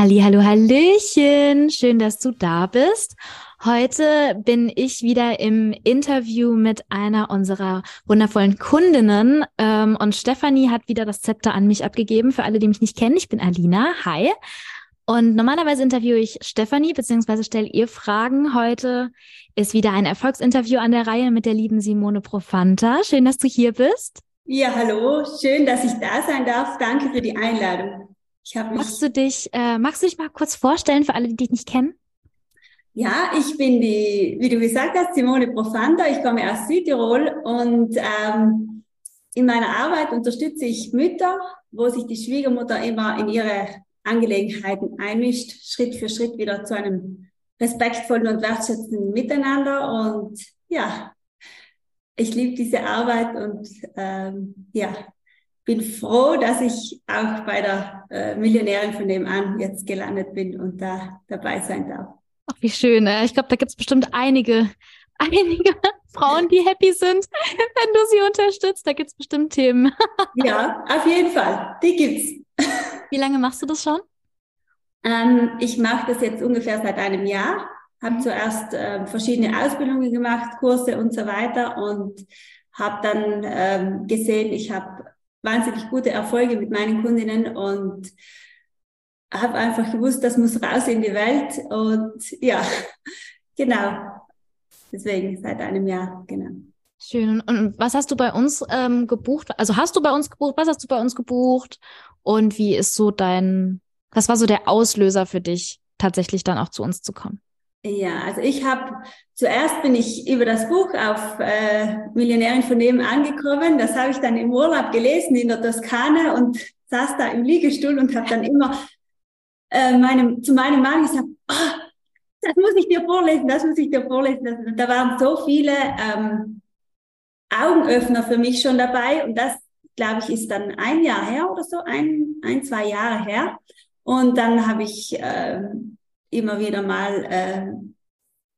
Halli, hallo, hallöchen. Schön, dass du da bist. Heute bin ich wieder im Interview mit einer unserer wundervollen Kundinnen ähm, und Stefanie hat wieder das Zepter an mich abgegeben. Für alle, die mich nicht kennen, ich bin Alina. Hi. Und normalerweise interviewe ich Stefanie beziehungsweise stelle ihr Fragen. Heute ist wieder ein Erfolgsinterview an der Reihe mit der lieben Simone Profanta. Schön, dass du hier bist. Ja, hallo. Schön, dass ich da sein darf. Danke für die Einladung. Ich mich magst du dich, äh, magst du dich mal kurz vorstellen für alle, die dich nicht kennen? Ja, ich bin die, wie du gesagt hast, Simone Profanda. Ich komme aus Südtirol und ähm, in meiner Arbeit unterstütze ich Mütter, wo sich die Schwiegermutter immer in ihre Angelegenheiten einmischt, Schritt für Schritt wieder zu einem respektvollen und wertschätzenden Miteinander. Und ja, ich liebe diese Arbeit und ähm, ja, bin froh, dass ich auch bei der äh, Millionärin von dem an jetzt gelandet bin und da dabei sein darf. Ach, wie schön. Äh, ich glaube, da gibt es bestimmt einige, einige Frauen, die happy sind, wenn du sie unterstützt. Da gibt es bestimmt Themen. ja, auf jeden Fall. Die gibt's. Wie lange machst du das schon? Ähm, ich mache das jetzt ungefähr seit einem Jahr. Habe mhm. zuerst äh, verschiedene Ausbildungen gemacht, Kurse und so weiter und habe dann ähm, gesehen, ich habe wahnsinnig gute Erfolge mit meinen Kundinnen und habe einfach gewusst, das muss raus in die Welt und ja, genau. Deswegen seit einem Jahr, genau. Schön. Und was hast du bei uns ähm, gebucht? Also hast du bei uns gebucht? Was hast du bei uns gebucht? Und wie ist so dein, was war so der Auslöser für dich, tatsächlich dann auch zu uns zu kommen? Ja, also ich habe zuerst bin ich über das Buch auf äh, Millionärin von nebenan angekommen. Das habe ich dann im Urlaub gelesen in der Toskana und saß da im Liegestuhl und habe dann immer äh, meinem, zu meinem Mann gesagt, oh, das muss ich dir vorlesen, das muss ich dir vorlesen. Das, da waren so viele ähm, Augenöffner für mich schon dabei und das, glaube ich, ist dann ein Jahr her oder so, ein, ein zwei Jahre her. Und dann habe ich äh, immer wieder mal äh,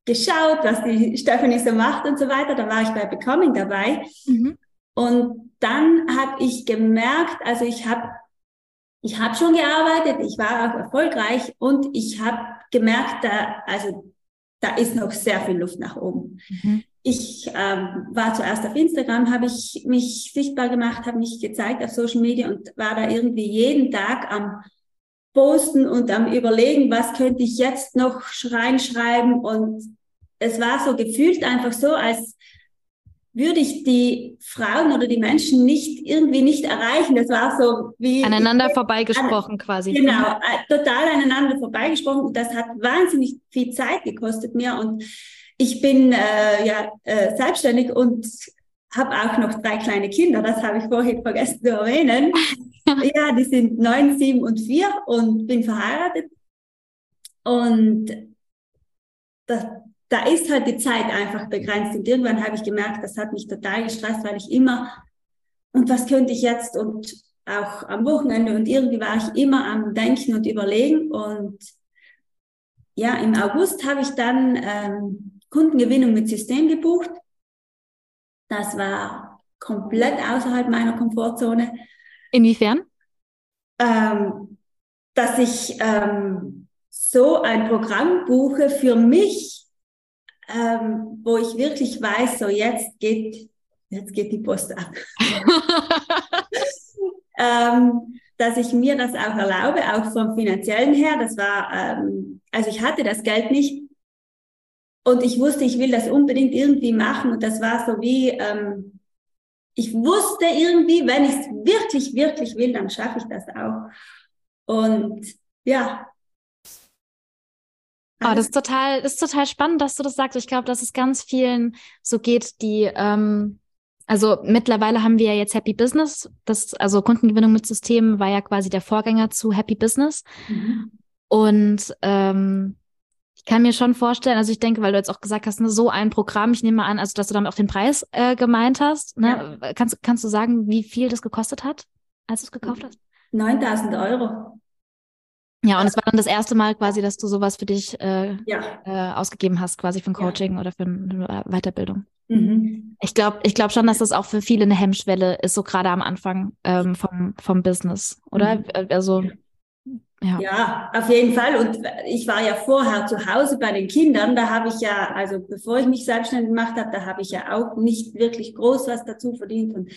geschaut, was die Stephanie so macht und so weiter. Da war ich bei Becoming dabei. Mhm. Und dann habe ich gemerkt, also ich habe ich habe schon gearbeitet, ich war auch erfolgreich und ich habe gemerkt, da, also da ist noch sehr viel Luft nach oben. Mhm. Ich ähm, war zuerst auf Instagram, habe ich mich sichtbar gemacht, habe mich gezeigt auf Social Media und war da irgendwie jeden Tag am Posten und am Überlegen, was könnte ich jetzt noch reinschreiben und es war so gefühlt einfach so, als würde ich die Frauen oder die Menschen nicht irgendwie nicht erreichen. Das war so wie aneinander vorbeigesprochen an, quasi. Genau, äh, total aneinander vorbeigesprochen. Das hat wahnsinnig viel Zeit gekostet mir und ich bin äh, ja äh, selbstständig und habe auch noch drei kleine Kinder. Das habe ich vorhin vergessen zu erwähnen. ja, die sind neun, sieben und vier und bin verheiratet und das da ist halt die Zeit einfach begrenzt. Und irgendwann habe ich gemerkt, das hat mich total gestresst, weil ich immer, und was könnte ich jetzt? Und auch am Wochenende und irgendwie war ich immer am Denken und Überlegen. Und ja, im August habe ich dann ähm, Kundengewinnung mit System gebucht. Das war komplett außerhalb meiner Komfortzone. Inwiefern? Ähm, dass ich ähm, so ein Programm buche für mich, ähm, wo ich wirklich weiß, so jetzt geht, jetzt geht die Post ab. ähm, dass ich mir das auch erlaube, auch vom finanziellen her. Das war, ähm, also ich hatte das Geld nicht und ich wusste, ich will das unbedingt irgendwie machen und das war so wie, ähm, ich wusste irgendwie, wenn ich es wirklich, wirklich will, dann schaffe ich das auch. Und ja, Oh, das ist total, das ist total spannend, dass du das sagst. Ich glaube, dass es ganz vielen so geht, die, ähm, also mittlerweile haben wir ja jetzt Happy Business. Das, also Kundengewinnung mit Systemen war ja quasi der Vorgänger zu Happy Business. Mhm. Und ähm, Ich kann mir schon vorstellen, also ich denke, weil du jetzt auch gesagt hast, ne, so ein Programm, ich nehme an, also dass du damit auch den Preis äh, gemeint hast. Ne? Ja. Kannst, kannst du sagen, wie viel das gekostet hat, als du es gekauft hast? 9000 Euro. Ja, und es war dann das erste Mal quasi, dass du sowas für dich äh, ja. äh, ausgegeben hast, quasi für ein Coaching ja. oder für eine Weiterbildung. Mhm. Ich glaube ich glaub schon, dass das auch für viele eine Hemmschwelle ist, so gerade am Anfang ähm, vom, vom Business, oder? Mhm. Also ja. ja, auf jeden Fall. Und ich war ja vorher zu Hause bei den Kindern. Da habe ich ja, also bevor ich mich selbstständig gemacht habe, da habe ich ja auch nicht wirklich groß was dazu verdient und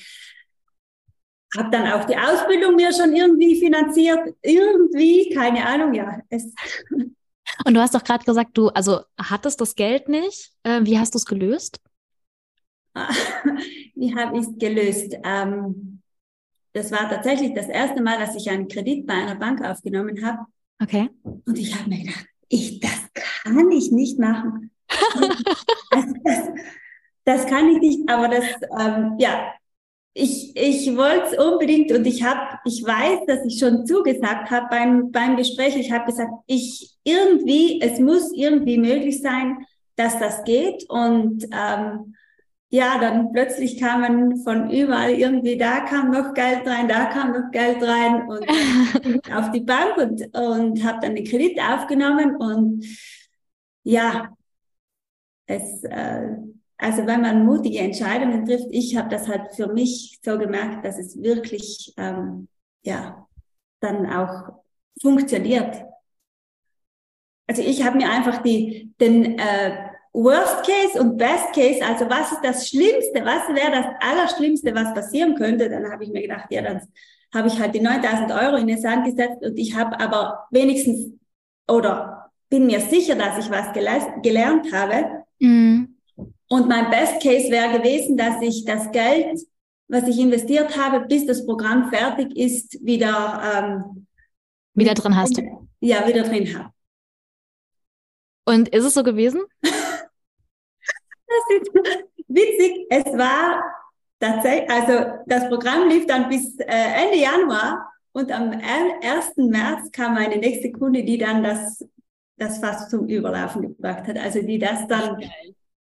habe dann auch die Ausbildung mir schon irgendwie finanziert. Irgendwie, keine Ahnung, ja. Es und du hast doch gerade gesagt, du also hattest das Geld nicht. Äh, wie hast du es gelöst? wie habe ich es gelöst? Ähm, das war tatsächlich das erste Mal, dass ich einen Kredit bei einer Bank aufgenommen habe. Okay. Und ich habe mir gedacht, ich, das kann ich nicht machen. das, das, das, kann ich nicht, aber das, ähm, ja, ich, ich wollte es unbedingt und ich habe, ich weiß, dass ich schon zugesagt habe beim, beim Gespräch. Ich habe gesagt, ich irgendwie, es muss irgendwie möglich sein, dass das geht und ähm, ja, dann plötzlich kamen von überall irgendwie, da kam noch Geld rein, da kam noch Geld rein und auf die Bank und, und habe dann den Kredit aufgenommen und ja, es, äh, also wenn man mutige Entscheidungen trifft, ich habe das halt für mich so gemerkt, dass es wirklich, ähm, ja, dann auch funktioniert. Also ich habe mir einfach die, den, äh, Worst Case und Best Case, also was ist das Schlimmste, was wäre das Allerschlimmste, was passieren könnte, dann habe ich mir gedacht, ja, dann habe ich halt die 9000 Euro in den Sand gesetzt und ich habe aber wenigstens oder bin mir sicher, dass ich was gelernt habe. Mhm. Und mein Best Case wäre gewesen, dass ich das Geld, was ich investiert habe, bis das Programm fertig ist, wieder ähm, wieder drin hast. Ja, wieder drin habe. Und ist es so gewesen? Das ist witzig. Es war tatsächlich, also das Programm lief dann bis äh, Ende Januar und am 1. März kam meine nächste Kunde, die dann das, das fast zum Überlaufen gebracht hat. Also die das dann,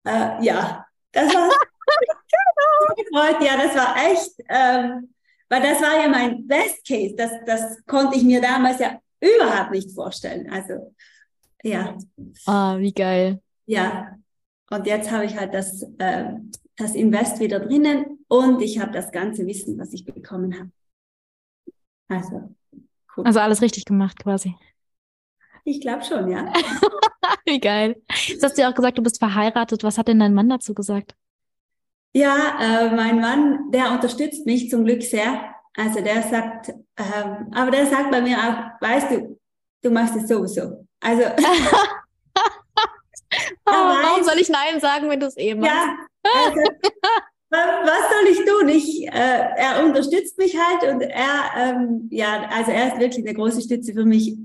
äh, ja, das war gefreut. Ja, das war echt, ähm, weil das war ja mein Best Case. Das, das konnte ich mir damals ja überhaupt nicht vorstellen. Also, ja. Ah, wie geil. Ja, und jetzt habe ich halt das, äh, das Invest wieder drinnen und ich habe das ganze Wissen, was ich bekommen habe. Also, cool. Also alles richtig gemacht quasi. Ich glaube schon, ja. Wie geil. Jetzt hast du ja auch gesagt, du bist verheiratet. Was hat denn dein Mann dazu gesagt? Ja, äh, mein Mann, der unterstützt mich zum Glück sehr. Also der sagt, ähm, aber der sagt bei mir auch, weißt du, du machst es sowieso. Also Oh, warum soll ich Nein sagen, wenn du es eh machst? Ja, also, was soll ich tun? Ich, äh, er unterstützt mich halt und er, ähm, ja, also er ist wirklich eine große Stütze für mich.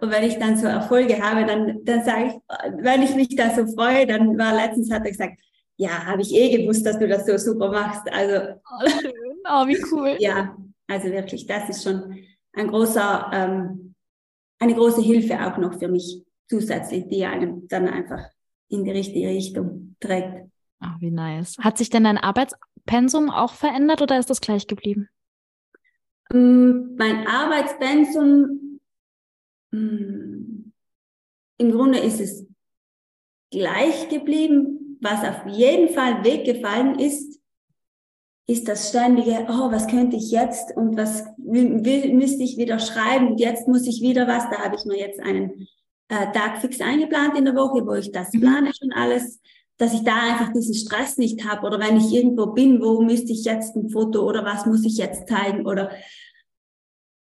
Und wenn ich dann so Erfolge habe, dann, dann sage ich, wenn ich mich da so freue, dann war letztens hat er gesagt, ja, habe ich eh gewusst, dass du das so super machst. Also, oh, schön. Oh, wie cool. ja, also wirklich, das ist schon ein großer, ähm, eine große Hilfe auch noch für mich zusätzlich, die einem dann einfach in die richtige Richtung trägt. Ach, wie nice. Hat sich denn dein Arbeitspensum auch verändert oder ist das gleich geblieben? Mm, mein Arbeitspensum, mm, im Grunde ist es gleich geblieben. Was auf jeden Fall weggefallen ist, ist das ständige, oh, was könnte ich jetzt und was will, will, müsste ich wieder schreiben und jetzt muss ich wieder was. Da habe ich mir jetzt einen äh, Tag fix eingeplant in der Woche, wo ich das mhm. plane schon alles, dass ich da einfach diesen Stress nicht habe oder wenn ich irgendwo bin, wo müsste ich jetzt ein Foto oder was muss ich jetzt zeigen oder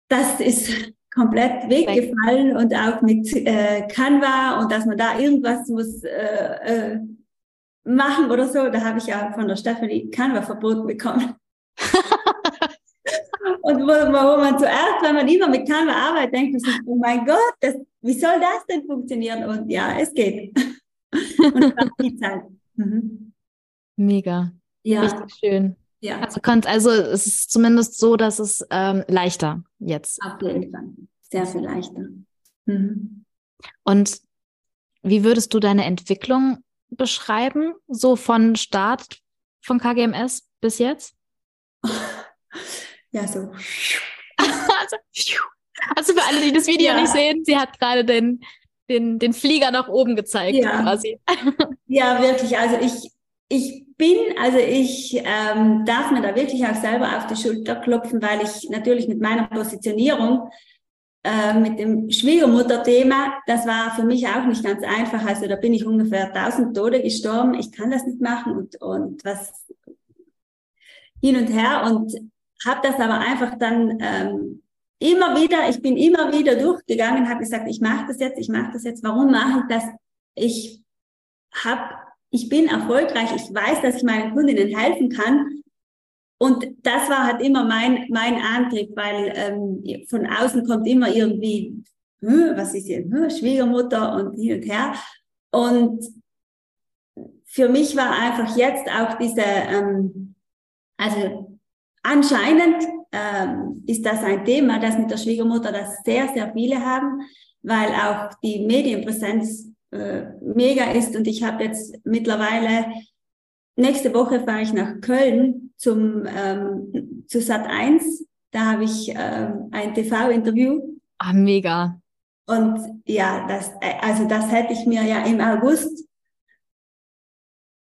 das ist komplett weggefallen und auch mit äh, Canva und dass man da irgendwas muss äh, äh, machen oder so, da habe ich ja von der Stephanie Canva verboten bekommen. Und wo, wo man zuerst, wenn man immer mit Canva arbeitet, denkt sich, oh mein Gott, das, wie soll das denn funktionieren? Und ja, es geht. Und die Zeit. Mhm. Mega. Ja. Richtig schön. Ja. Also, konnt, also es ist zumindest so, dass es ähm, leichter jetzt. Auf jeden Fall. Sehr viel leichter. Mhm. Und wie würdest du deine Entwicklung beschreiben, so von Start von KGMS bis jetzt? Ja, so. also, also für alle, die das Video ja. nicht sehen, sie hat gerade den, den, den Flieger nach oben gezeigt ja. quasi. ja, wirklich. Also ich, ich bin, also ich ähm, darf mir da wirklich auch selber auf die Schulter klopfen, weil ich natürlich mit meiner Positionierung äh, mit dem Schwiegermutter-Thema, das war für mich auch nicht ganz einfach. Also da bin ich ungefähr 1000 Tode gestorben. Ich kann das nicht machen und, und was hin und her und habe das aber einfach dann ähm, immer wieder, ich bin immer wieder durchgegangen, habe gesagt, ich mache das jetzt, ich mache das jetzt. Warum mache ich das? Ich habe, ich bin erfolgreich, ich weiß, dass ich meinen Kundinnen helfen kann. Und das war halt immer mein, mein Antrieb, weil ähm, von außen kommt immer irgendwie, hm, was ist hier, hm, Schwiegermutter und hin und her. Und für mich war einfach jetzt auch diese, ähm, also anscheinend ähm, ist das ein Thema, das mit der Schwiegermutter das sehr, sehr viele haben, weil auch die Medienpräsenz äh, mega ist. Und ich habe jetzt mittlerweile, nächste Woche fahre ich nach Köln zum, ähm, zu Sat 1. Da habe ich ähm, ein TV-Interview. Ah, mega. Und ja, das, äh, also das hätte ich mir ja im August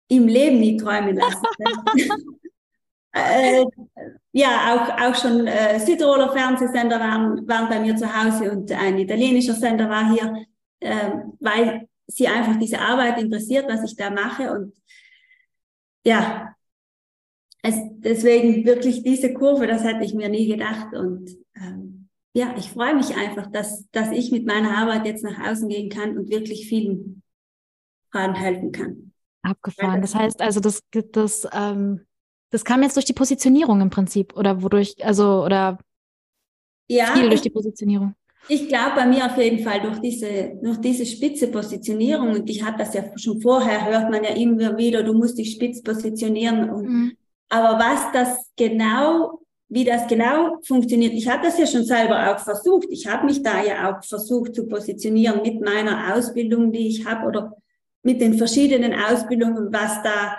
im Leben nie träumen lassen. äh, ja, auch, auch schon äh, Südtiroler Fernsehsender waren, waren bei mir zu Hause und ein italienischer Sender war hier, äh, weil sie einfach diese Arbeit interessiert, was ich da mache. Und ja, es, deswegen wirklich diese Kurve, das hätte ich mir nie gedacht. Und ähm, ja, ich freue mich einfach, dass, dass ich mit meiner Arbeit jetzt nach außen gehen kann und wirklich vielen Frauen helfen kann. Abgefahren. Das heißt also, das, das ähm, das kam jetzt durch die Positionierung im Prinzip oder wodurch, also oder ja, viel durch die Positionierung. Ich glaube bei mir auf jeden Fall durch diese, durch diese spitze Positionierung und ich hatte das ja schon vorher, hört man ja immer wieder, du musst dich spitz positionieren. Und, mhm. Aber was das genau, wie das genau funktioniert, ich habe das ja schon selber auch versucht. Ich habe mich da ja auch versucht zu positionieren mit meiner Ausbildung, die ich habe oder mit den verschiedenen Ausbildungen, was da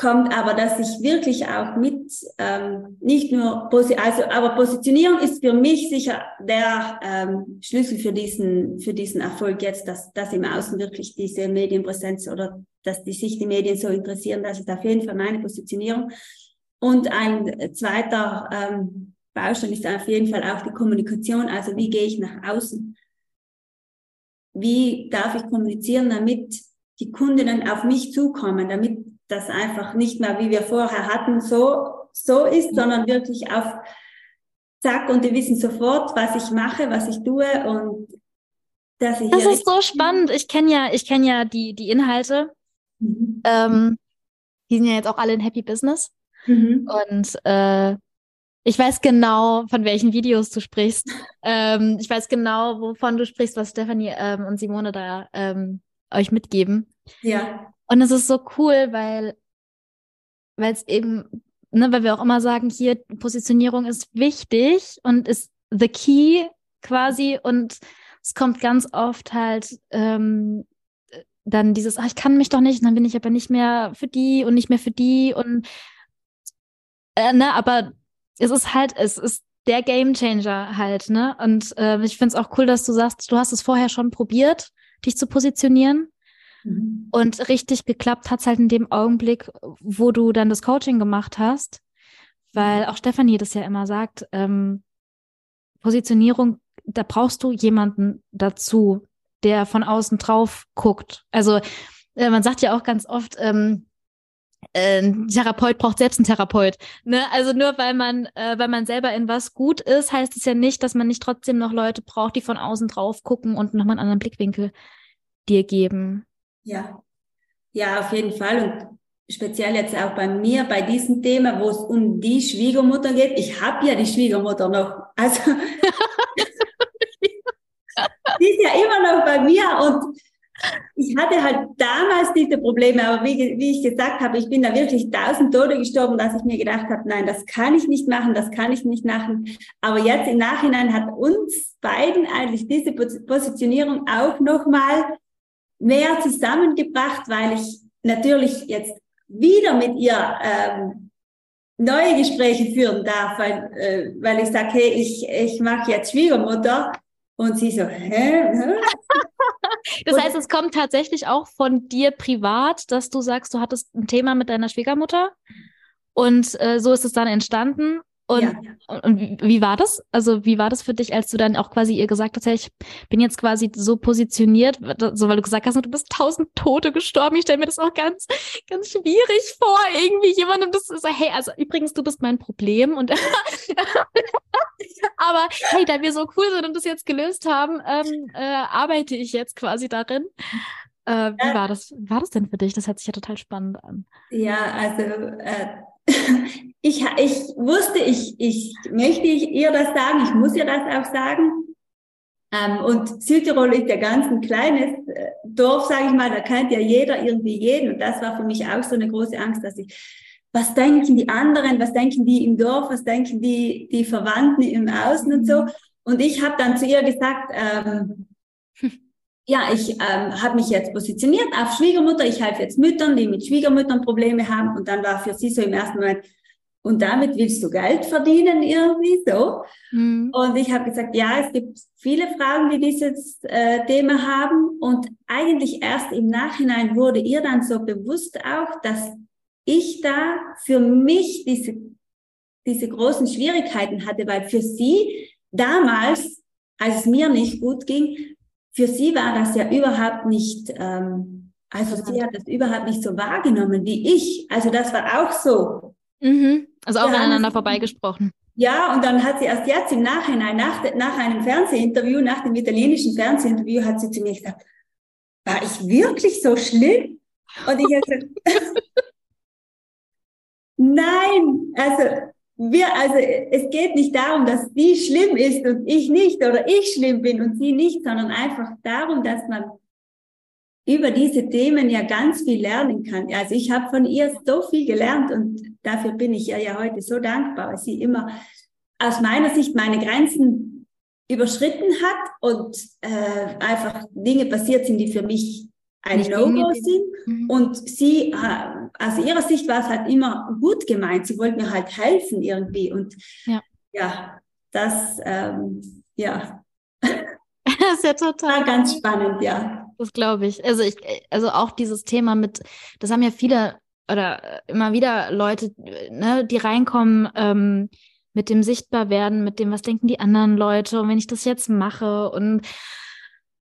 kommt aber, dass ich wirklich auch mit, ähm, nicht nur, also, aber Positionierung ist für mich sicher der ähm, Schlüssel für diesen, für diesen Erfolg jetzt, dass, dass im Außen wirklich diese Medienpräsenz oder dass die sich die Medien so interessieren, das ist auf jeden Fall meine Positionierung. Und ein zweiter ähm, Baustein ist auf jeden Fall auch die Kommunikation, also wie gehe ich nach außen? Wie darf ich kommunizieren, damit die Kundinnen auf mich zukommen, damit das einfach nicht mehr, wie wir vorher hatten, so, so ist, sondern wirklich auf Zack und die wissen sofort, was ich mache, was ich tue und dass ich. Das ist so spannend. Ich kenne ja, ich kenne ja die, die Inhalte. Mhm. Ähm, die sind ja jetzt auch alle in Happy Business. Mhm. Und äh, ich weiß genau, von welchen Videos du sprichst. ähm, ich weiß genau, wovon du sprichst, was Stefanie ähm, und Simone da ähm, euch mitgeben. Ja. Und es ist so cool, weil weil es eben, ne, weil wir auch immer sagen, hier Positionierung ist wichtig und ist the key quasi und es kommt ganz oft halt ähm, dann dieses, ach, ich kann mich doch nicht, dann bin ich aber nicht mehr für die und nicht mehr für die und äh, ne, aber es ist halt, es ist der Game Changer halt, ne? Und äh, ich finde es auch cool, dass du sagst, du hast es vorher schon probiert, dich zu positionieren. Mhm. Und richtig geklappt hat es halt in dem Augenblick, wo du dann das Coaching gemacht hast, weil auch Stefanie das ja immer sagt, ähm, Positionierung, da brauchst du jemanden dazu, der von außen drauf guckt. Also äh, man sagt ja auch ganz oft, ähm, äh, ein Therapeut braucht selbst einen Therapeut. Ne? Also nur weil man, äh, weil man selber in was gut ist, heißt es ja nicht, dass man nicht trotzdem noch Leute braucht, die von außen drauf gucken und nochmal einen anderen Blickwinkel dir geben. Ja, ja, auf jeden Fall. Und speziell jetzt auch bei mir, bei diesem Thema, wo es um die Schwiegermutter geht. Ich habe ja die Schwiegermutter noch. Also die ist ja immer noch bei mir und ich hatte halt damals diese Probleme, aber wie, wie ich gesagt habe, ich bin da wirklich tausend Tode gestorben, dass ich mir gedacht habe, nein, das kann ich nicht machen, das kann ich nicht machen. Aber jetzt im Nachhinein hat uns beiden eigentlich diese Positionierung auch nochmal mehr zusammengebracht, weil ich natürlich jetzt wieder mit ihr ähm, neue Gespräche führen darf, weil, äh, weil ich sage, hey, ich, ich mache jetzt Schwiegermutter und sie so, hä? hä? das heißt, es kommt tatsächlich auch von dir privat, dass du sagst, du hattest ein Thema mit deiner Schwiegermutter und äh, so ist es dann entstanden und, ja. und wie war das? Also wie war das für dich, als du dann auch quasi ihr gesagt hast, hey, ich bin jetzt quasi so positioniert, so weil du gesagt hast, du bist tausend Tote gestorben. Ich stelle mir das auch ganz, ganz schwierig vor, irgendwie jemandem das so, hey, also übrigens, du bist mein Problem und aber hey, da wir so cool sind und das jetzt gelöst haben, ähm, äh, arbeite ich jetzt quasi darin. Äh, wie war das? War das denn für dich? Das hört sich ja total spannend an. Ja, also äh, ich, ich wusste, ich, ich möchte ihr das sagen, ich muss ihr das auch sagen. Ähm, und Südtirol ist ja ganz ein kleines äh, Dorf, sage ich mal, da kennt ja jeder irgendwie jeden. Und das war für mich auch so eine große Angst, dass ich, was denken die anderen, was denken die im Dorf, was denken die, die Verwandten im Außen und so. Und ich habe dann zu ihr gesagt, ähm, ja, ich ähm, habe mich jetzt positioniert auf Schwiegermutter. Ich helfe jetzt Müttern, die mit Schwiegermüttern Probleme haben. Und dann war für sie so im ersten Moment, und damit willst du Geld verdienen irgendwie so. Mhm. Und ich habe gesagt, ja, es gibt viele Frauen, die dieses äh, Thema haben. Und eigentlich erst im Nachhinein wurde ihr dann so bewusst auch, dass ich da für mich diese, diese großen Schwierigkeiten hatte, weil für sie damals, als es mir nicht gut ging, für sie war das ja überhaupt nicht, ähm, also sie hat das überhaupt nicht so wahrgenommen wie ich. Also das war auch so. Mhm. Also auch ja, aneinander vorbeigesprochen. Ja, und dann hat sie erst jetzt im Nachhinein, nach, nach einem Fernsehinterview, nach dem italienischen Fernsehinterview, hat sie zu mir gesagt, war ich wirklich so schlimm? Und ich habe gesagt, nein, also wir, also es geht nicht darum, dass sie schlimm ist und ich nicht oder ich schlimm bin und sie nicht, sondern einfach darum, dass man über diese Themen ja ganz viel lernen kann. Also ich habe von ihr so viel gelernt und dafür bin ich ihr ja heute so dankbar, weil sie immer aus meiner Sicht meine Grenzen überschritten hat und äh, einfach Dinge passiert sind, die für mich ein No-Go sind. Mhm. Und sie, äh, aus ihrer Sicht war es halt immer gut gemeint. Sie wollte mir halt helfen irgendwie. Und ja, ja das, ähm, ja. Das ist ja total. War ganz spannend, ja. Das glaube ich. Also ich, also auch dieses Thema mit, das haben ja viele oder immer wieder Leute, ne, die reinkommen, ähm, mit dem Sichtbarwerden, mit dem, was denken die anderen Leute und wenn ich das jetzt mache und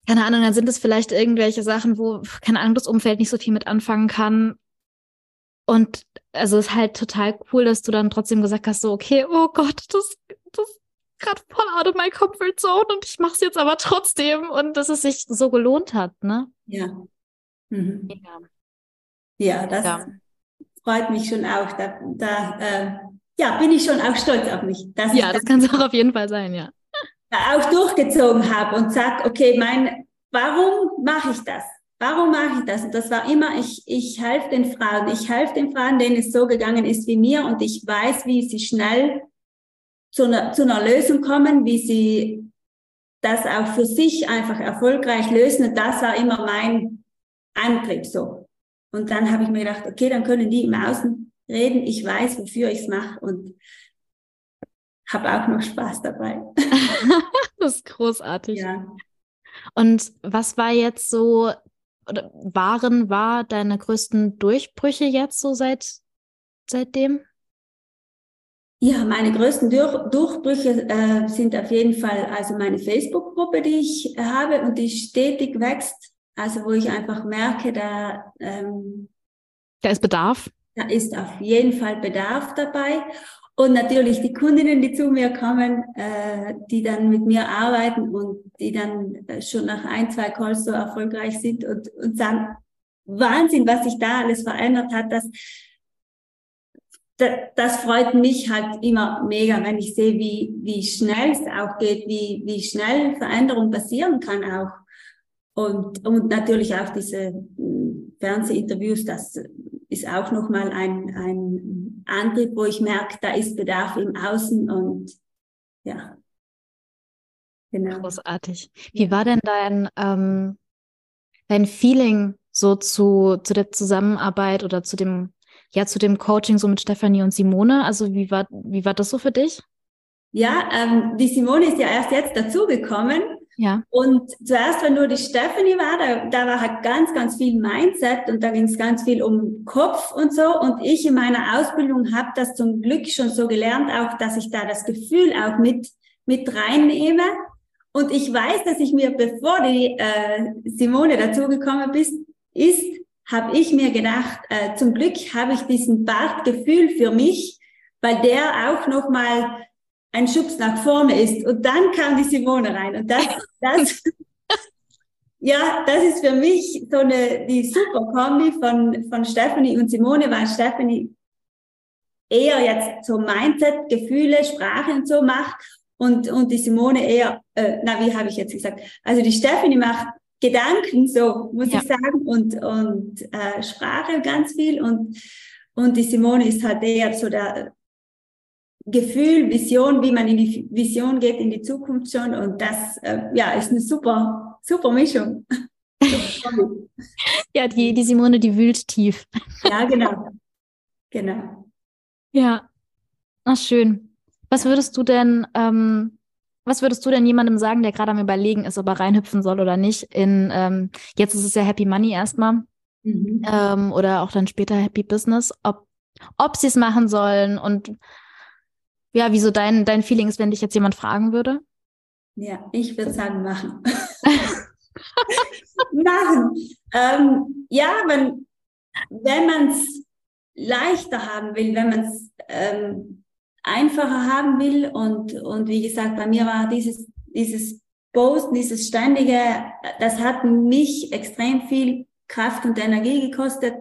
keine Ahnung, dann sind es vielleicht irgendwelche Sachen, wo, keine Ahnung, das Umfeld nicht so viel mit anfangen kann. Und also es ist halt total cool, dass du dann trotzdem gesagt hast, so, okay, oh Gott, das, das ist gerade voll out of my comfort zone und ich mache es jetzt aber trotzdem und dass es sich so gelohnt hat, ne? Ja. Mhm. Ja. ja, das ja. freut mich schon auch. Da, da äh, ja, bin ich schon auch stolz auf mich. ja, das, das kann es auch auf jeden Fall sein, ja auch durchgezogen habe und sage, okay, mein, warum mache ich das? Warum mache ich das? Und das war immer, ich, ich helfe den Frauen, ich helfe den Frauen, denen es so gegangen ist wie mir und ich weiß, wie sie schnell zu einer, zu einer Lösung kommen, wie sie das auch für sich einfach erfolgreich lösen. Und das war immer mein Antrieb so. Und dann habe ich mir gedacht, okay, dann können die im Außen reden, ich weiß, wofür ich es mache. Und habe auch noch Spaß dabei. das ist großartig. Ja. Und was war jetzt so, oder waren, war deine größten Durchbrüche jetzt so seit, seitdem? Ja, meine größten Durch Durchbrüche äh, sind auf jeden Fall also meine Facebook-Gruppe, die ich habe und die stetig wächst. Also wo ich einfach merke, da ähm, da ist Bedarf. Da ist auf jeden Fall Bedarf dabei. Und natürlich die Kundinnen, die zu mir kommen, äh, die dann mit mir arbeiten und die dann äh, schon nach ein, zwei Calls so erfolgreich sind und, und sagen, Wahnsinn, was sich da alles verändert hat, das, das, das freut mich halt immer mega, wenn ich sehe, wie, wie schnell es auch geht, wie, wie schnell Veränderung passieren kann auch. Und, und natürlich auch diese hm, Fernsehinterviews, das ist auch nochmal ein, ein Antrieb, wo ich merke, da ist Bedarf im Außen und ja. Genau. Großartig. Wie war denn dein, ähm, dein Feeling so zu, zu der Zusammenarbeit oder zu dem, ja, zu dem Coaching so mit Stefanie und Simone? Also wie war, wie war das so für dich? Ja, ähm, die Simone ist ja erst jetzt dazugekommen ja. Und zuerst, wenn nur die Stephanie war, da, da war halt ganz, ganz viel Mindset und da ging es ganz viel um Kopf und so. Und ich in meiner Ausbildung habe das zum Glück schon so gelernt, auch dass ich da das Gefühl auch mit, mit reinnehme. Und ich weiß, dass ich mir, bevor die äh, Simone dazugekommen ist, ist habe ich mir gedacht, äh, zum Glück habe ich diesen Bartgefühl für mich, weil der auch nochmal ein Schubs nach vorne ist. Und dann kam die Simone rein. Und das, das, ja, das ist für mich so eine, die super Kombi von, von Stephanie und Simone, weil Stephanie eher jetzt so Mindset, Gefühle, Sprache und so macht und, und die Simone eher, äh, na, wie habe ich jetzt gesagt? Also die Stephanie macht Gedanken, so muss ja. ich sagen, und, und äh, Sprache ganz viel und, und die Simone ist halt eher so der, Gefühl, Vision, wie man in die Vision geht, in die Zukunft schon. Und das, äh, ja, ist eine super, super Mischung. ja, die, die Simone, die wühlt tief. ja, genau. Genau. Ja. Ach, schön. Was würdest du denn, ähm, was würdest du denn jemandem sagen, der gerade am Überlegen ist, ob er reinhüpfen soll oder nicht? In, ähm, jetzt ist es ja Happy Money erstmal. Mhm. Ähm, oder auch dann später Happy Business, ob, ob sie es machen sollen und ja, wieso dein, dein Feeling ist, wenn dich jetzt jemand fragen würde? Ja, ich würde sagen, machen. machen. Ähm, ja, wenn, wenn man es leichter haben will, wenn man es ähm, einfacher haben will und, und wie gesagt, bei mir war dieses, dieses Posten, dieses ständige, das hat mich extrem viel Kraft und Energie gekostet,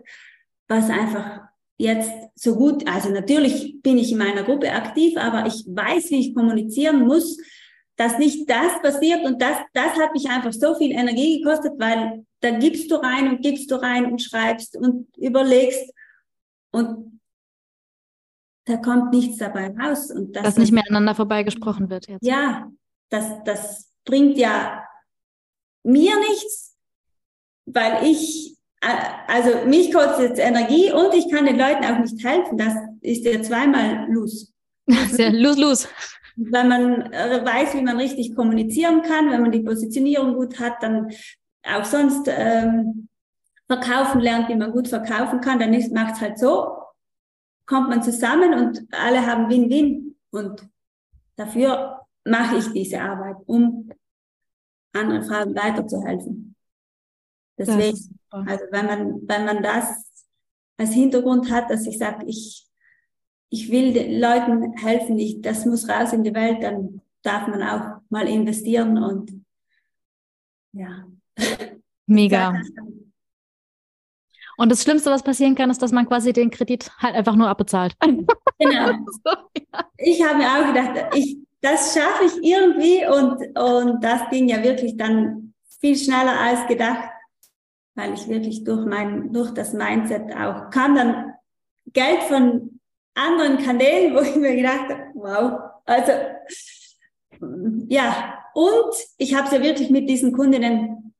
was einfach jetzt so gut, also natürlich bin ich in meiner Gruppe aktiv, aber ich weiß, wie ich kommunizieren muss, dass nicht das passiert und das, das hat mich einfach so viel Energie gekostet, weil da gibst du rein und gibst du rein und schreibst und überlegst und da kommt nichts dabei raus. Und das, Dass nicht mehr aneinander vorbeigesprochen wird jetzt. Ja, das, das bringt ja mir nichts, weil ich also mich kostet jetzt Energie und ich kann den Leuten auch nicht helfen. Das ist ja zweimal los. Sehr los, los. Wenn man äh, weiß, wie man richtig kommunizieren kann, wenn man die Positionierung gut hat, dann auch sonst ähm, verkaufen lernt, wie man gut verkaufen kann, dann macht es halt so, kommt man zusammen und alle haben Win-Win. Und dafür mache ich diese Arbeit, um anderen Frauen weiterzuhelfen. Deswegen, also wenn man, wenn man das als Hintergrund hat, dass ich sage, ich, ich will den Leuten helfen, ich, das muss raus in die Welt, dann darf man auch mal investieren und ja. Mega. Und das Schlimmste, was passieren kann, ist, dass man quasi den Kredit halt einfach nur abbezahlt. Genau. so, ja. Ich habe mir auch gedacht, ich, das schaffe ich irgendwie und, und das ging ja wirklich dann viel schneller als gedacht weil ich wirklich durch mein, durch das Mindset auch kam dann Geld von anderen Kanälen, wo ich mir gedacht habe, wow, also ja, und ich habe es ja wirklich mit diesen Kundinnen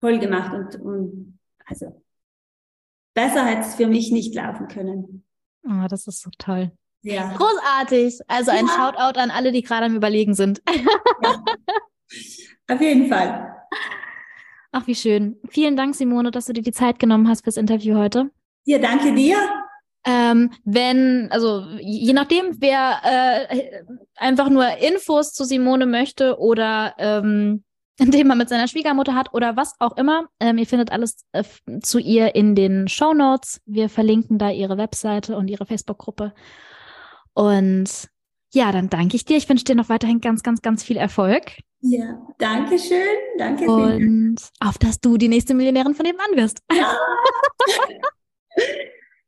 voll gemacht und, und also besser hätte es für mich nicht laufen können. Oh, das ist so toll. Ja. Großartig. Also ein ja. Shoutout an alle, die gerade am Überlegen sind. Ja. Auf jeden Fall. Ach, wie schön. Vielen Dank, Simone, dass du dir die Zeit genommen hast fürs Interview heute. Ja, danke dir. Ähm, wenn, also je nachdem, wer äh, einfach nur Infos zu Simone möchte oder ähm, ein Thema mit seiner Schwiegermutter hat oder was auch immer, ähm, ihr findet alles äh, zu ihr in den Show Notes. Wir verlinken da ihre Webseite und ihre Facebook-Gruppe. Und ja, dann danke ich dir. Ich wünsche dir noch weiterhin ganz, ganz, ganz viel Erfolg. Ja, danke schön. Danke. Und auf, dass du die nächste Millionärin von nebenan wirst. Ja.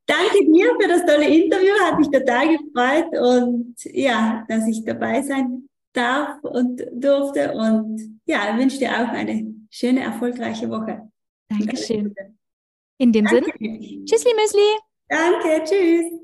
danke dir für das tolle Interview. Hat mich total gefreut und ja, dass ich dabei sein darf und durfte. Und ja, ich wünsche dir auch eine schöne, erfolgreiche Woche. Dankeschön. In dem Danke. Sinne, tschüssli Müsli. Danke, tschüss.